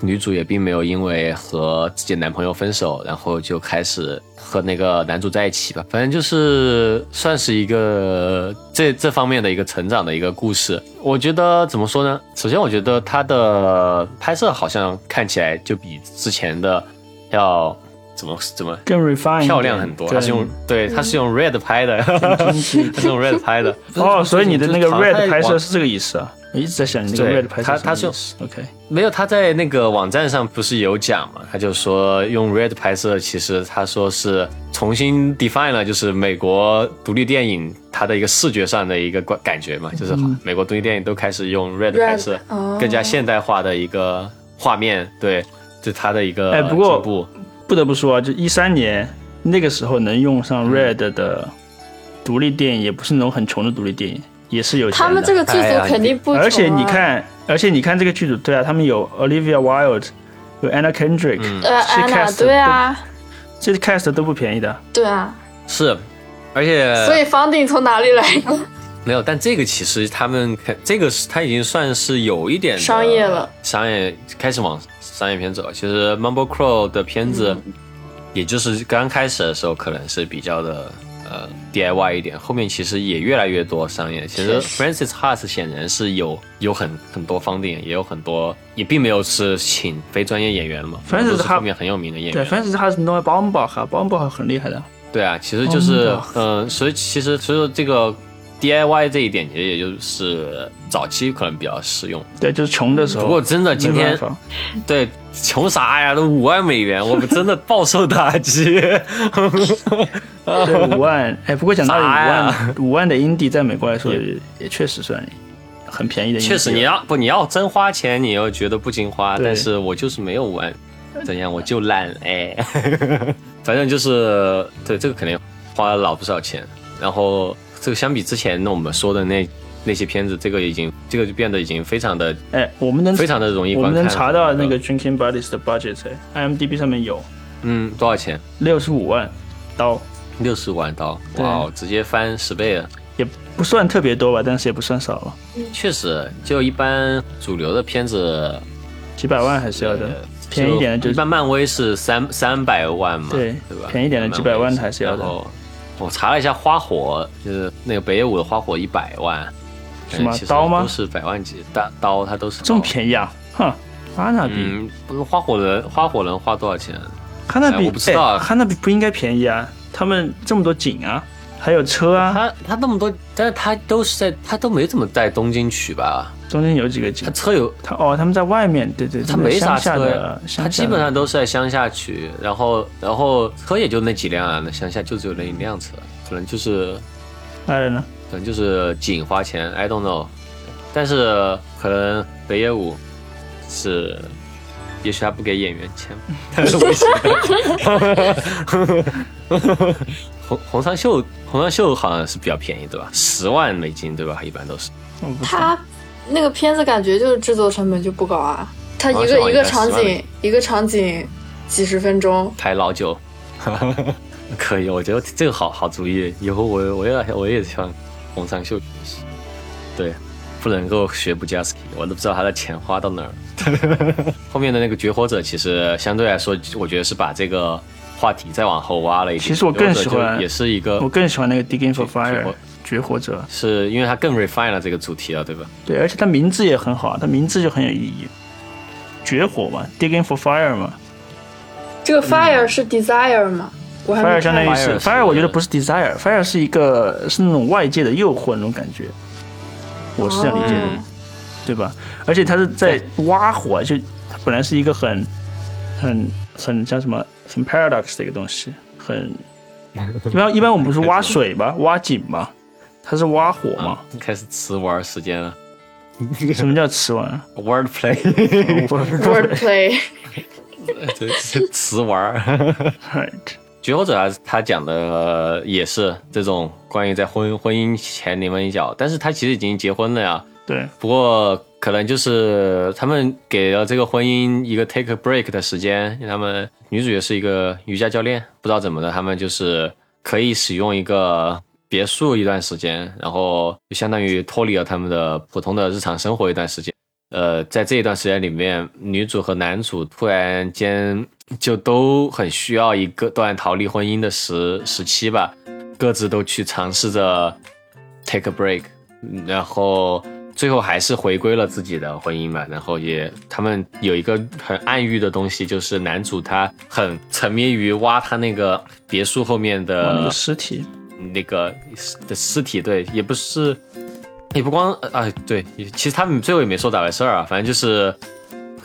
女主也并没有因为和自己的男朋友分手，然后就开始和那个男主在一起吧。反正就是算是一个这这方面的一个成长的一个故事。我觉得怎么说呢？首先，我觉得它的拍摄好像看起来就比之前的。要怎么怎么更 refined 漂亮很多？它是用对，它是用 red 拍的，它 是用 red 拍的。哦，所以你的那个 red 拍摄是这个意思啊？我一直在想你那个对 red 拍摄 OK，没有，他在那个网站上不是有讲嘛？他就说用 red 拍摄，其实他说是重新 define 了，就是美国独立电影它的一个视觉上的一个感感觉嘛，就是美国独立电影都开始用 red 拍摄，哦更加现代化的一个画面，对，就它的一个哎不过。不得不说啊，就一三年那个时候能用上 red 的独立电影，也不是那种很穷的独立电影，也是有钱的。他们这个剧哎呀组肯定不穷啊而且你看，而且你看这个剧组，对啊，他们有 Olivia Wilde，有 Anna Kendrick，、嗯呃，这安娜 cast 对啊，这 cast 都不便宜的。对啊，是，而且所以 funding 从哪里来的？没有，但这个其实他们这个是他已经算是有一点商业了，商业开始往商业片走。其实 Mumble Crow 的片子，嗯也就是刚开始的时候可能是比较的呃 DIY 一点，后面其实也越来越多商业。其实 Francis has 显然是有有很很多方定，也有很多，也并没有是请非专业演员了嘛，Francis 都是 Ha- 后面很有名的演对，员。反正他是 Noah Baumbach，Baumbach 很厉害的。对啊，其实就是哦嗯、所以其实所以说这个 DIY 这一点，其实也就是早期可能比较适用。对，就是穷的时候。不过真的今天对穷啥呀，都五万美元，我们真的暴受打击。对五万，哎，不过讲道理，五万五万的 indie 在美国来说也也确实算很便宜的。确实，你要不你要真花钱，你又觉得不经花，但是我就是没有五万，怎样我就烂哎，反正就是对这个肯定花了老不少钱，然后这个相比之前那我们说的那那些片子，这个已经这个就变得已经非常的哎，我们能非常的容易我观看了。们能查到那个 Drinking Buddies 的 budget，哎，IMDB 上面有嗯多少钱？六十五万刀，六十五万刀，哇哦，直接翻十倍了。也不算特别多吧，但是也不算少了，确实，就一般主流的片子，几百万还是要的。便宜一点的就一般漫威是三三百万嘛，对对吧？便宜点的几百万还是要的然后我查了一下，花火就是那个北野武的花火一百万，什么刀吗都是百万级大刀，它都是这么便宜啊？哼，哈纳比，嗯，不是花火人，花火人花多少钱？哎哈纳比，我不知道啊哎哈纳比不应该便宜啊？他们这么多景啊，还有车啊，他他那么多，但是他都是在，他都没怎么在东京取吧？中间有几个景他，车有，他哦，他们在外面，对对，他没啥车他基本上都是在乡下取，然后然后车也就那几辆啊，那乡下就只有那一辆车，可能就是爱人呢？可能就是景花钱，I don't know，但是可能北野武是。也许他不给演员钱，但是。红红山秀，红山秀好像是比较便宜，对吧？十万美金，对吧？一般都是。他那个片子感觉就是制作成本就不高啊，他一个一个场好像10万景一个场景几十分钟，拍老酒，可以，我觉得这个好好主意。以后我我也我也向红山秀学习。对，不能够学布加斯基，我都不知道他的钱花到哪儿。后面的那个绝活者，其实相对来说，我觉得是把这个话题再往后挖了一点。其实我更喜欢也是一个我，更喜欢那个 Digging for Fire 活绝活者，是因为它更 refine 了这个主题了，对吧？对，而且它名字也很好，它名字就很有意义。绝活嘛，Digging for Fire 嘛这个 fire 是 desire 吗？我还没，Fire 相当于。是 Fire 我觉得不是 Desire，Fire 是一个是那种外界的诱惑那种感觉，我是这样理解的，哦对吧？而且他是在挖火，就它本来是一个很很很叫什么很 paradox 的一个东西，很 一般一般我们不是挖水吧，挖井吧，它是挖火嘛啊？，开始词玩时间了 什么叫吃玩？，wordplay，wordplay，对，是词玩。Right，绝活者啊，他讲的、呃也是这种关于在婚婚姻前临门一脚，但是他其实已经结婚了呀。对，不过可能就是他们给了这个婚姻一个 take a break 的时间，他们女主角是一个瑜伽教练，不知道怎么的，他们就是可以使用一个别墅一段时间，然后就相当于脱离了他们的普通的日常生活一段时间。呃，在这一段时间里面，女主和男主突然间就都很需要一个段逃离婚姻的时时期吧，各自都去尝试着 take a break，然后最后还是回归了自己的婚姻嘛。然后也他们有一个很暗喻的东西，就是男主他很沉迷于挖他那个别墅后面的尸体，那个的尸体，对，也不是，也不光啊、对，其实他们最后也没说咋回事儿啊，反正就是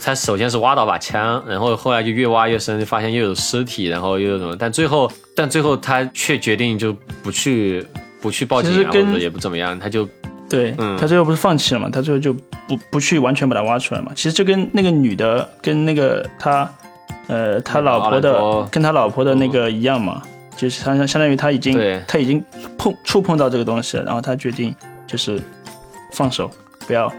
他首先是挖到把枪，然后后来就越挖越深，就发现又有尸体，然后又有什么，但最后但最后他却决定就不去不去报警啊，或者也不怎么样，他就对、嗯他最后不是放弃了嘛？他最后就不不去完全把它挖出来嘛？其实就跟那个女的跟那个他，呃，他老婆的多跟他老婆的那个一样嘛，就是相相相当于他已经对他已经碰触碰到这个东西了，然后他决定就是放手，不要，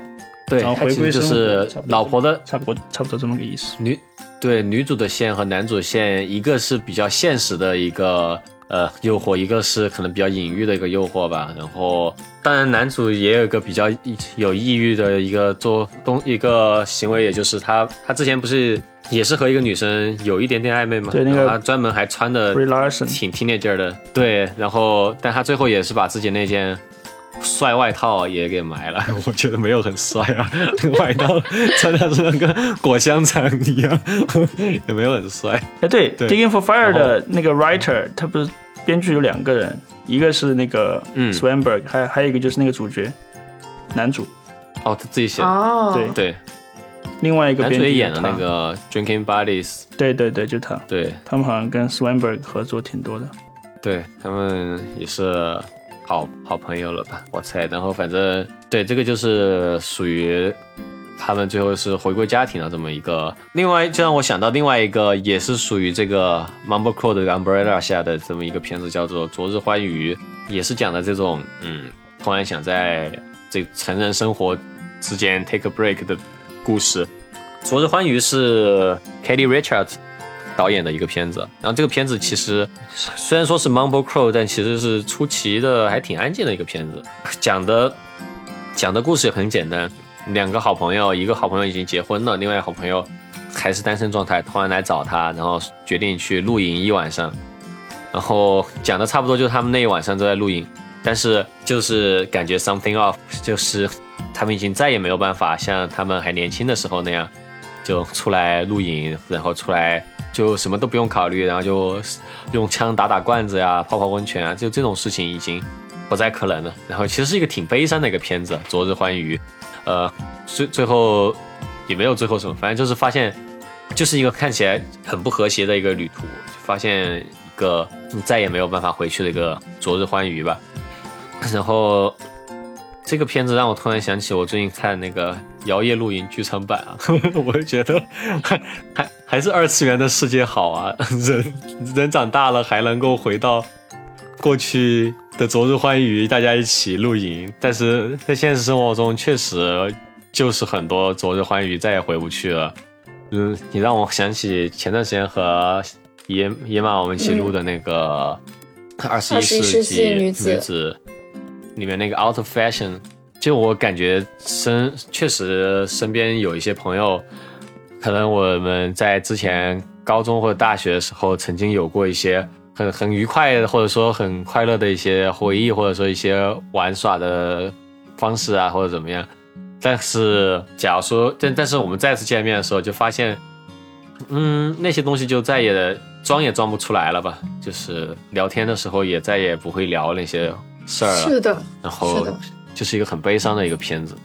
对，然后回归生活是老婆的差不多差不多这么个意思。女对女主的线和男主线，一个是比较现实的一个呃诱惑，一个是可能比较隐喻的一个诱惑吧。然后，当然男主也有一个比较有抑郁的一个做东一个行为，也就是他他之前不是也是和一个女生有一点点暧昧吗？对那个然后他专门还穿的 Larson 挺 teenager 的，对，然后但他最后也是把自己那件帅外套也给埋了，我觉得没有很帅啊，那 个外套穿的是跟裹香肠一样，也没有很帅。哎，对对。Digging for Fire》的那个 writer，他不是编剧有两个人，一个是那个嗯。Swanberg，、还还有一个就是那个主角男主，哦，他自己写的，哦，对。对，另外一个男编剧主演的那个 Drinking Buddies，对对对，就他，对他们好像跟 Swanberg 合作挺多的。对，他们也是好好朋友了吧，我猜。然后反正对这个就是属于他们最后是回归家庭的这么一个。另外，就让我想到另外一个也是属于这个 Mumble Crow 的 umbrella 下的这么一个片子，叫做《昨日欢愉》，也是讲的这种嗯，突然想在这成人生活之间 take a break 的故事。《昨日欢愉》是 Katie Richards 导演的一个片子，然后这个片子其实虽然说是 Mumble Crow，但其实是出奇的还挺安静的一个片子，讲的讲的故事也很简单，两个好朋友，一个好朋友已经结婚了，另外一个好朋友还是单身状态，突然来找他，然后决定去露营一晚上，然后讲的差不多就是他们那一晚上都在露营，但是就是感觉 something off，就是他们已经再也没有办法像他们还年轻的时候那样，就出来露营，然后出来就什么都不用考虑，然后就用枪打打罐子呀，泡泡温泉啊，就这种事情已经不再可能了。然后其实是一个挺悲伤的一个片子，《昨日欢愉》，呃，最最后也没有最后什么，反正就是发现，就是一个看起来很不和谐的一个旅途，发现一个再也没有办法回去的一个《昨日欢愉》吧。然后这个片子让我突然想起我最近看那个《摇曳露营》剧场版啊，我就觉得 还还还是二次元的世界好啊，人人长大了还能够回到过去的昨日欢愉，大家一起露营，但是在现实生活中确实就是很多昨日欢愉再也回不去了。嗯，你让我想起前段时间和野野马我们一起录的那个二十一世纪女子。里面那个 out of fashion，就我感觉身确实身边有一些朋友，可能我们在之前高中或者大学的时候曾经有过一些很很愉快或者说很快乐的一些回忆，或者说一些玩耍的方式啊，或者怎么样。但是假如说，但但是我们再次见面的时候，就发现，嗯，那些东西就再也装也装不出来了吧？就是聊天的时候也再也不会聊那些。事儿了，是的，然后就是一个很悲伤的一个片子。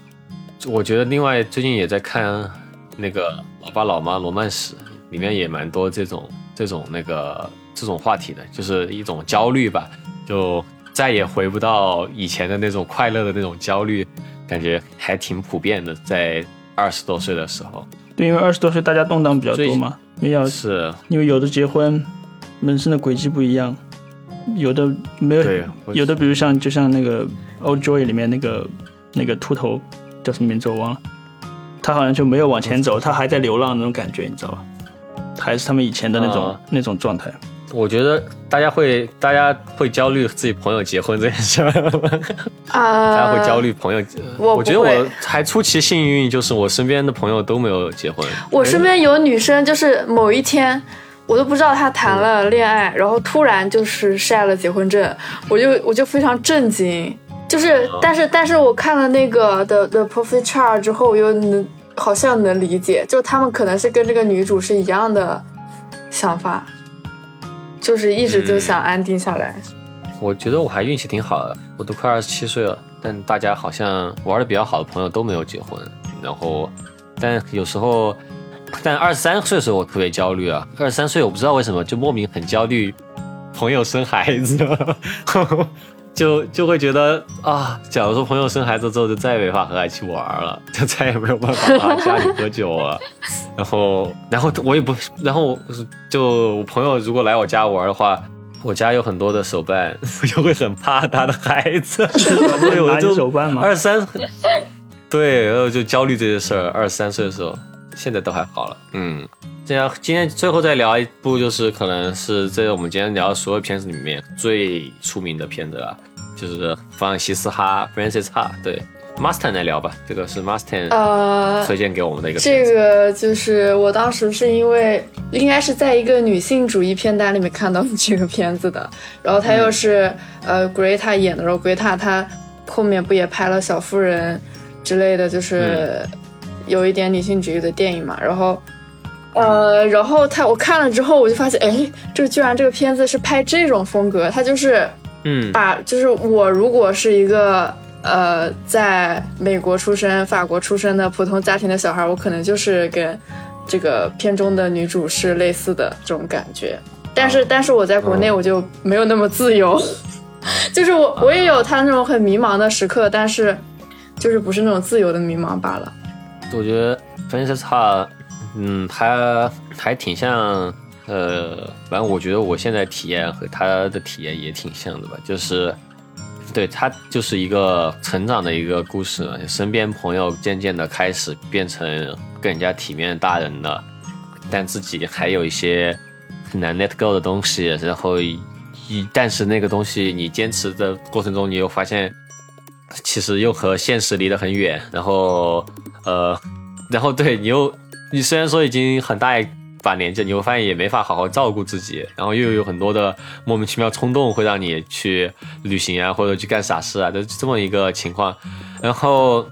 我觉得另外最近也在看那个《老爸老妈罗曼史》，里面也蛮多这种这种那个这种话题的，就是一种焦虑吧，就再也回不到以前的那种快乐的那种焦虑，感觉还挺普遍的，在二十多岁的时候。对，因为二十多岁大家动荡比较多嘛，因为是，因为有的结婚，人生的轨迹不一样。有的没有，有的比如像就像那个《Old Joy》里面那个那个秃头叫什么名字我忘了，他好像就没有往前走，他还在流浪那种感觉，你知道吧？还是他们以前的那种那种状态。我觉得大家会大家会焦虑自己朋友结婚这件事啊，大家会焦虑朋友。我我觉得我还出奇幸运，就是我身边的朋友都没有结婚。我身边有女生，就是某一天。我都不知道他谈了恋爱，然后突然就是晒了结婚证，我就我就非常震惊。就是，但是但是我看了那个的的 profit chart 之后，我又能好像能理解，就他们可能是跟这个女主是一样的想法，就是一直就想安定下来。我觉得我还运气挺好的，我都快二十七岁了，但大家好像玩的比较好的朋友都没有结婚，然后，但有时候。但二十三岁的时候我特别焦虑啊！二十三岁我不知道为什么就莫名很焦虑，朋友生孩子，就就会觉得啊，假如说朋友生孩子之后就再也没法和他一起玩了，就再也没有办法到家里喝酒了。然后，然后我也不，然后就我朋友如果来我家玩的话，我家有很多的手办，我就会很怕他的孩子。对，我就手办嘛。二十三，对，然后就焦虑这些事儿。二十三岁的时候。现在都还好了，嗯，这样今天最后再聊一部，就是可能是这我们今天聊的所有片子里面最出名的片子了，就是弗朗西斯哈 （Francis Ha）。对，Master 来聊吧，这个是 Master 呃推荐给我们的一个。这个就是我当时是因为应该是在一个女性主义片单里面看到这个片子的，然后他又是呃 Greta 演的，然后 Greta 他后面不也拍了小妇人之类的，就是。有一点女性主义的电影嘛，然后，呃，然后他我看了之后，我就发现，哎，这居然这个片子是拍这种风格，他就是，嗯，把就是我如果是一个呃在美国出生、法国出生的普通家庭的小孩，我可能就是跟这个片中的女主是类似的这种感觉，但是但是我在国内我就没有那么自由，就是我我也有他那种很迷茫的时刻，但是就是不是那种自由的迷茫罢了。我觉得 Francis Ha，嗯，他还挺像，呃，反正我觉得我现在体验和他的体验也挺像的吧，就是，对他就是一个成长的一个故事，身边朋友渐渐的开始变成更加体面的大人了，但自己还有一些很难 let go 的东西，然后一但是那个东西你坚持的过程中，你又发现。其实又和现实离得很远，然后，呃，然后对你又，你虽然说已经很大一把年纪，你会发现也没法好好照顾自己，然后又有很多的莫名其妙冲动会让你去旅行啊，或者去干傻事啊，就这么一个情况。然后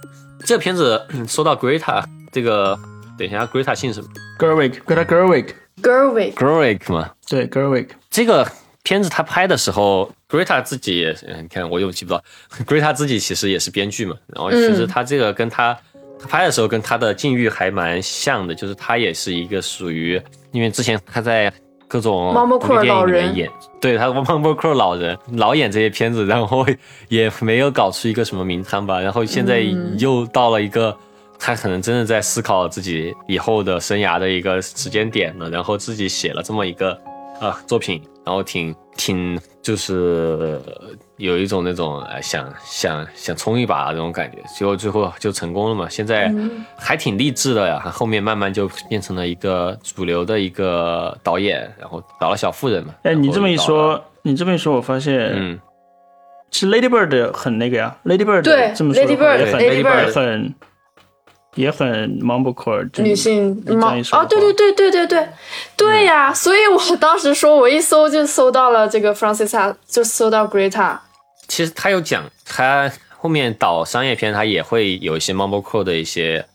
这片子说到 Greta 这个，等一下，Greta 姓什么 Gerwig，Greta Gerwig，Gerwig，？Gerwig 嘛。对 Gerwig，这个片子他拍的时候，Greta 自己也，嗯你看我又记不到，Greta 自己其实也是编剧嘛。然后其实他这个跟他他拍的时候跟他的境遇还蛮像的，就是他也是一个属于，因为之前他在各种独立电影里面演，对他 Mumblecore 老人老演这些片子，然后也没有搞出一个什么名堂吧。然后现在又到了一个。他可能真的在思考自己以后的生涯的一个时间点了，然后自己写了这么一个啊作品，然后挺挺就是有一种那种呃想想想冲一把的那种感觉，结果最后就成功了嘛。现在还挺励志的呀，后面慢慢就变成了一个主流的一个导演，然后导了《小妇人》嘛。哎，你这么一说，你这么一说，我发现，嗯，是 Lady Bird 很那个呀，Lady Bird 对这么说的 Lady 话 Bird，也很 Lady Bird Bird 也很也很 Mumblecore 女性你这吗样一？说哦，对对对对对对，对呀，所以我当时说，我一搜就搜到了这个 Francesa，就搜到 Greta，其实他有讲，他后面导商业片，他也会有一些 Mumblecore 的一些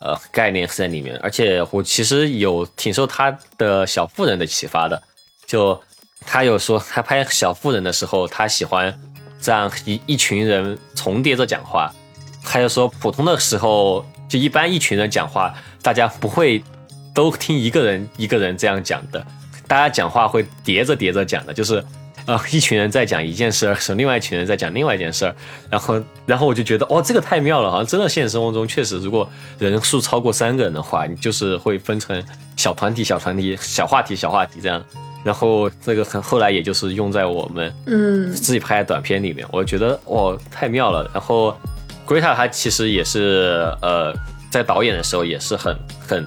呃概念在里面，而且我其实有挺受他的小妇人的启发的，就他有说他拍小妇人的时候，他喜欢这样一一群人重叠着讲话，他就说普通的时候就一般一群人讲话，大家不会都听一个人一个人这样讲的，大家讲话会叠着叠着讲的，就是啊、一群人在讲一件事儿，是另外一群人在讲另外一件事儿，然后然后我就觉得哦，这个太妙了，好像真的现实生活中确实，如果人数超过三个人的话，你就是会分成小团体、小团体、小话题、小话题这样。然后这个很后来也就是用在我们嗯自己拍的短片里面，我觉得哇太妙了。然后 Greta 她其实也是呃在导演的时候也是很很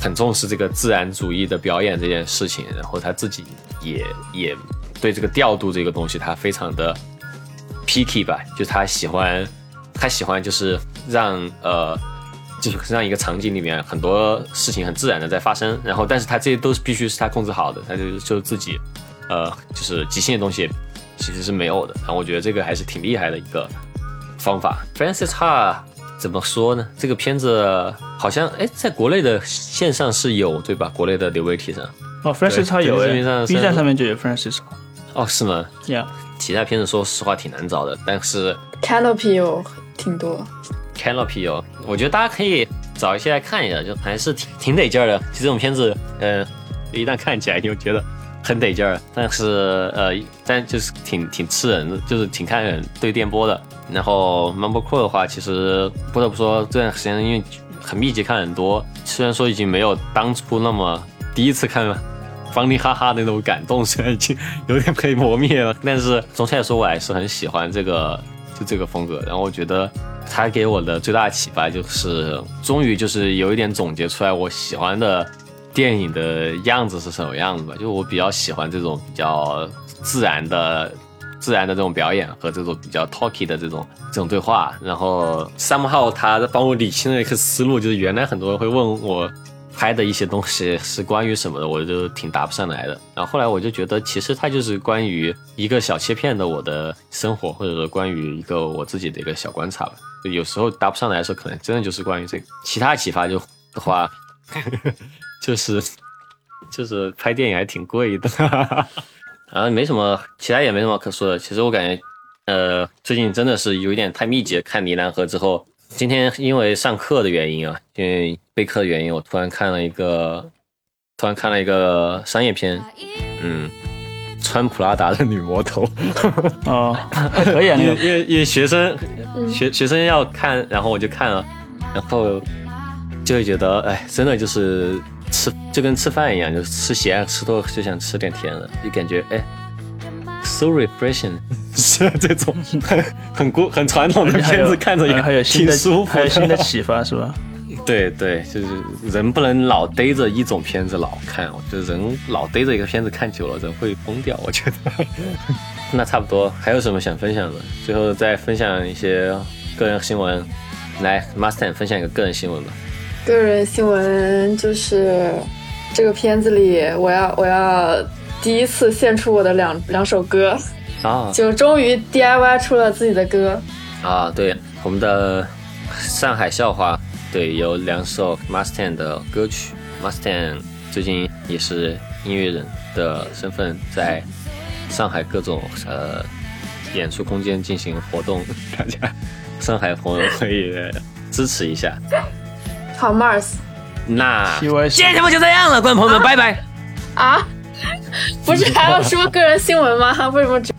很重视这个自然主义的表演这件事情，然后他自己也也对这个调度这个东西他非常的 picky 吧，就他喜欢他喜欢就是让呃。就是让一个场景里面很多事情很自然的在发生，然后但是他这些都是必须是他控制好的，他就就自己呃，就是即兴的东西其实是没有的。然后我觉得这个还是挺厉害的一个方法。Francis Ha 怎么说呢？这个片子好像哎，在国内的线上是有对吧？国内的流媒体上哦，Francis 他有上，B 站上面就有 Francis，哦，是吗？呀，其他片子说实话挺难找的，但是 Canopy 有挺多，Canopy 有，我觉得大家可以找一些来看一下，就还是挺挺得劲儿的。其实这种片子，嗯、一旦看起来你就觉得很得劲儿，但是呃，但就是挺挺吃人的，就是挺看人对电波的。然后 Mumblecore 的话，其实不得不说这段时间因为很密集看很多，虽然说已经没有当初那么第一次看方力哈哈的那种感动，虽然已经有点被磨灭了，但是总体来说我还是很喜欢这个就这个风格。然后我觉得他给我的最大启发就是，终于就是有一点总结出来我喜欢的电影的样子是什么样子吧。就我比较喜欢这种比较自然的。自然的这种表演和这种比较 talky 的这种这种对话，然后 somehow 他帮我理清了一个思路，就是原来很多人会问我拍的一些东西是关于什么的，我就挺答不上来的。然后后来我就觉得，其实它就是关于一个小切片的我的生活，或者说关于一个我自己的一个小观察吧。有时候答不上来的时候，可能真的就是关于这个。其他启发就的话，就是 就是拍电影还挺贵的，然 后没什么，其他也没什么可说的。其实我感觉，呃，最近真的是有一点太密集了，看《尼兰河》之后，今天因为上课的原因啊，因为备课的原因，我突然看了一个，突然看了一个商业片，嗯，穿普拉达的女魔头，哦，还可以啊，因为因为因为学生学学生要看，然后我就看了，然后就会觉得，哎，真的就是吃就跟吃饭一样，就是吃咸吃多就想吃点甜的，就感觉哎，so refreshing，是这种很很古很传统的片子，看着也还有新的挺舒服还有新的的。启发是吧？对对，就是人不能老逮着一种片子老看，我觉得人老逮着一个片子看久了，人会疯掉。我觉得。那差不多，还有什么想分享的？最后再分享一些个人新闻。来，Mustang 分享一个个人新闻吧。个人新闻就是这个片子里，我要我要第一次献出我的两两首歌，啊就终于 DIY 出了自己的歌。啊，对，我们的上海笑话，对，有两首 Mustang 的歌曲。Mustang 最近也是音乐人的身份，在上海各种呃演出空间进行活动，大家上海朋友可以支持一下。好，Mars 那今天节目就这样了，观众朋友们，拜拜。啊，不是还要说个人新闻吗？为什么只